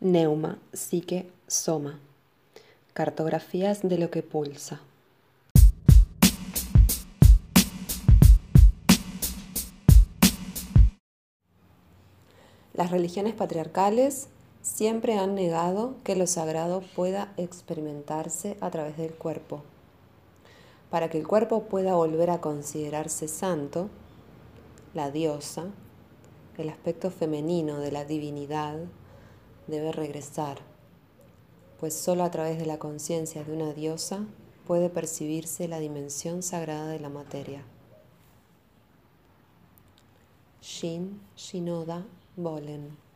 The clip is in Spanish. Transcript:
Neuma, psique, soma. Cartografías de lo que pulsa. Las religiones patriarcales siempre han negado que lo sagrado pueda experimentarse a través del cuerpo. Para que el cuerpo pueda volver a considerarse santo, la diosa, el aspecto femenino de la divinidad, debe regresar, pues solo a través de la conciencia de una diosa puede percibirse la dimensión sagrada de la materia. Shin Shinoda Bolen